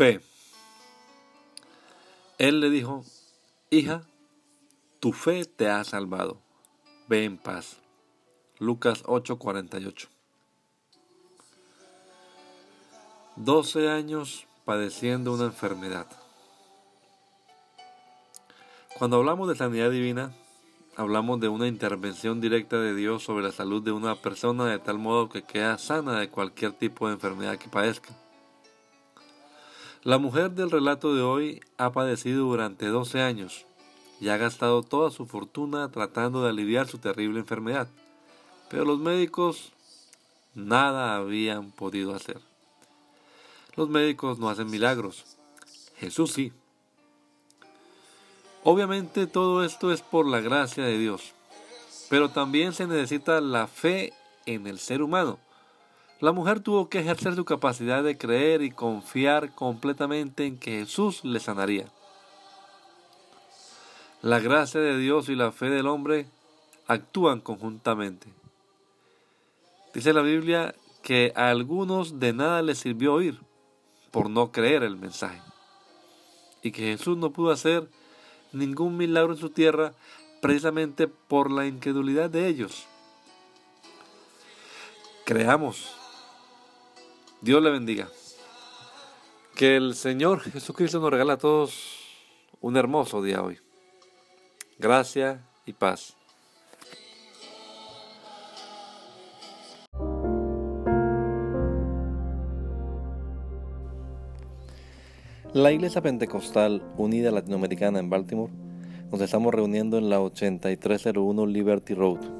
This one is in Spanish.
Fe. Él le dijo, hija, tu fe te ha salvado. Ve en paz. Lucas 8:48. Doce años padeciendo una enfermedad. Cuando hablamos de sanidad divina, hablamos de una intervención directa de Dios sobre la salud de una persona de tal modo que queda sana de cualquier tipo de enfermedad que padezca. La mujer del relato de hoy ha padecido durante 12 años y ha gastado toda su fortuna tratando de aliviar su terrible enfermedad, pero los médicos nada habían podido hacer. Los médicos no hacen milagros, Jesús sí. Obviamente todo esto es por la gracia de Dios, pero también se necesita la fe en el ser humano la mujer tuvo que ejercer su capacidad de creer y confiar completamente en que Jesús le sanaría. La gracia de Dios y la fe del hombre actúan conjuntamente. Dice la Biblia que a algunos de nada les sirvió oír por no creer el mensaje y que Jesús no pudo hacer ningún milagro en su tierra precisamente por la incredulidad de ellos. Creamos Dios le bendiga. Que el Señor Jesucristo nos regala a todos un hermoso día hoy. Gracia y paz. La Iglesia Pentecostal Unida Latinoamericana en Baltimore nos estamos reuniendo en la 8301 Liberty Road